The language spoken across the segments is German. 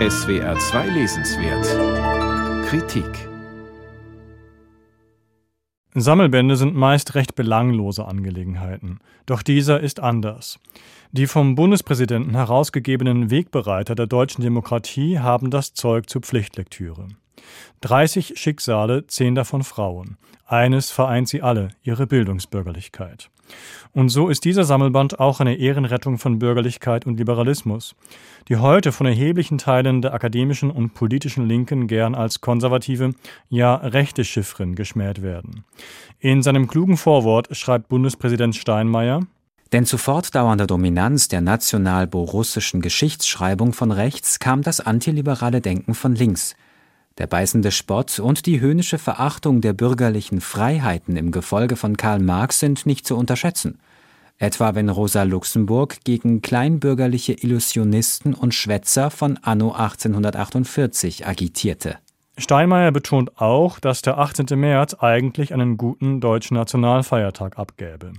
SWR 2 Lesenswert Kritik Sammelbände sind meist recht belanglose Angelegenheiten. Doch dieser ist anders. Die vom Bundespräsidenten herausgegebenen Wegbereiter der deutschen Demokratie haben das Zeug zur Pflichtlektüre. 30 Schicksale, zehn davon Frauen. Eines vereint sie alle, ihre Bildungsbürgerlichkeit. Und so ist dieser Sammelband auch eine Ehrenrettung von Bürgerlichkeit und Liberalismus, die heute von erheblichen Teilen der akademischen und politischen Linken gern als konservative, ja rechte Chiffren geschmäht werden. In seinem klugen Vorwort schreibt Bundespräsident Steinmeier, denn zu fortdauernder Dominanz der national-borussischen Geschichtsschreibung von rechts kam das antiliberale Denken von links, der beißende Spott und die höhnische Verachtung der bürgerlichen Freiheiten im Gefolge von Karl Marx sind nicht zu unterschätzen. Etwa wenn Rosa Luxemburg gegen kleinbürgerliche Illusionisten und Schwätzer von anno 1848 agitierte. Steinmeier betont auch, dass der 18. März eigentlich einen guten deutschen Nationalfeiertag abgäbe.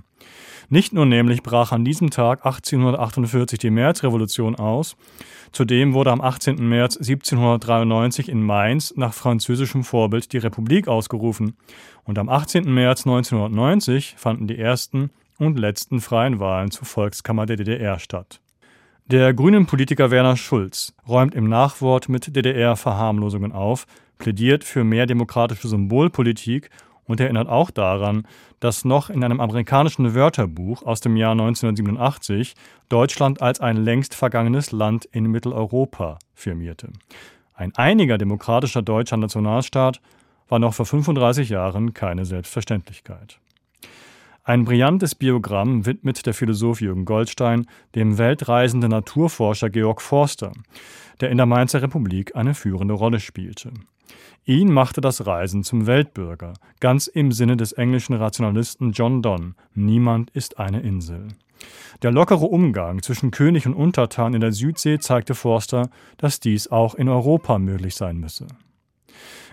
Nicht nur nämlich brach an diesem Tag 1848 die Märzrevolution aus, zudem wurde am 18. März 1793 in Mainz nach französischem Vorbild die Republik ausgerufen und am 18. März 1990 fanden die ersten und letzten freien Wahlen zur Volkskammer der DDR statt. Der grünen Politiker Werner Schulz räumt im Nachwort mit DDR-Verharmlosungen auf, plädiert für mehr demokratische Symbolpolitik und erinnert auch daran, dass noch in einem amerikanischen Wörterbuch aus dem Jahr 1987 Deutschland als ein längst vergangenes Land in Mitteleuropa firmierte. Ein einiger demokratischer deutscher Nationalstaat war noch vor 35 Jahren keine Selbstverständlichkeit. Ein brillantes Biogramm widmet der Philosoph Jürgen Goldstein dem weltreisenden Naturforscher Georg Forster, der in der Mainzer Republik eine führende Rolle spielte. Ihn machte das Reisen zum Weltbürger, ganz im Sinne des englischen Rationalisten John Donne. Niemand ist eine Insel. Der lockere Umgang zwischen König und Untertan in der Südsee zeigte Forster, dass dies auch in Europa möglich sein müsse.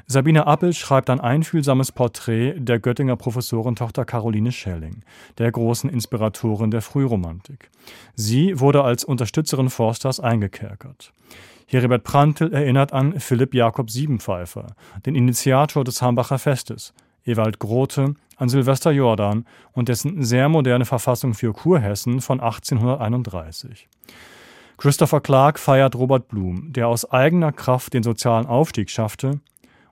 Sabine Appel schreibt ein einfühlsames Porträt der Göttinger Professorentochter Caroline Schelling, der großen Inspiratorin der Frühromantik. Sie wurde als Unterstützerin Forsters eingekerkert. Heribert Prantl erinnert an Philipp Jakob Siebenpfeifer, den Initiator des Hambacher Festes, Ewald Grote an Sylvester Jordan und dessen sehr moderne Verfassung für Kurhessen von 1831. Christopher Clark feiert Robert Blum, der aus eigener Kraft den sozialen Aufstieg schaffte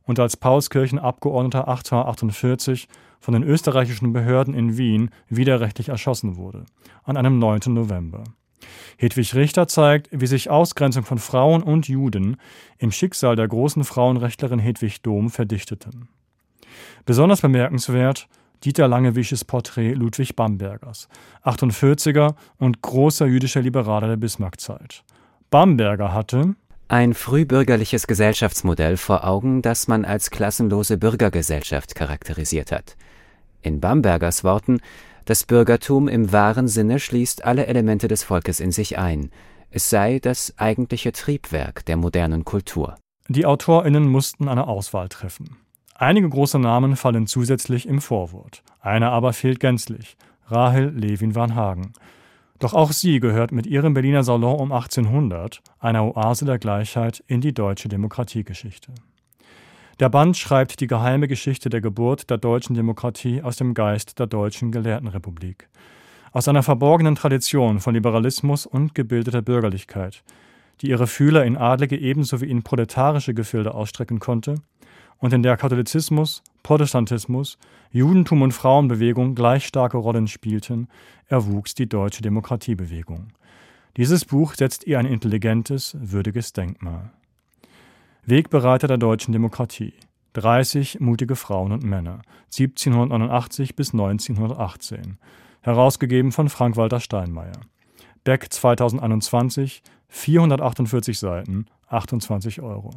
und als Paulskirchenabgeordneter 1848 von den österreichischen Behörden in Wien widerrechtlich erschossen wurde, an einem 9. November. Hedwig Richter zeigt, wie sich Ausgrenzung von Frauen und Juden im Schicksal der großen Frauenrechtlerin Hedwig Dohm verdichteten. Besonders bemerkenswert Dieter Langewisches Porträt Ludwig Bambergers, 48er und großer jüdischer Liberaler der Bismarckzeit. Bamberger hatte ein frühbürgerliches Gesellschaftsmodell vor Augen, das man als klassenlose Bürgergesellschaft charakterisiert hat. In Bambergers Worten das Bürgertum im wahren Sinne schließt alle Elemente des Volkes in sich ein. Es sei das eigentliche Triebwerk der modernen Kultur. Die AutorInnen mussten eine Auswahl treffen. Einige große Namen fallen zusätzlich im Vorwort. Einer aber fehlt gänzlich. Rahel Levin van Hagen. Doch auch sie gehört mit ihrem Berliner Salon um 1800, einer Oase der Gleichheit, in die deutsche Demokratiegeschichte. Der Band schreibt die geheime Geschichte der Geburt der deutschen Demokratie aus dem Geist der deutschen Gelehrtenrepublik. Aus einer verborgenen Tradition von Liberalismus und gebildeter Bürgerlichkeit, die ihre Fühler in adlige ebenso wie in proletarische Gefilde ausstrecken konnte und in der Katholizismus, Protestantismus, Judentum und Frauenbewegung gleich starke Rollen spielten, erwuchs die deutsche Demokratiebewegung. Dieses Buch setzt ihr ein intelligentes, würdiges Denkmal. Wegbereiter der deutschen Demokratie. 30 mutige Frauen und Männer, 1789 bis 1918. Herausgegeben von Frank-Walter Steinmeier. Beck 2021, 448 Seiten, 28 Euro.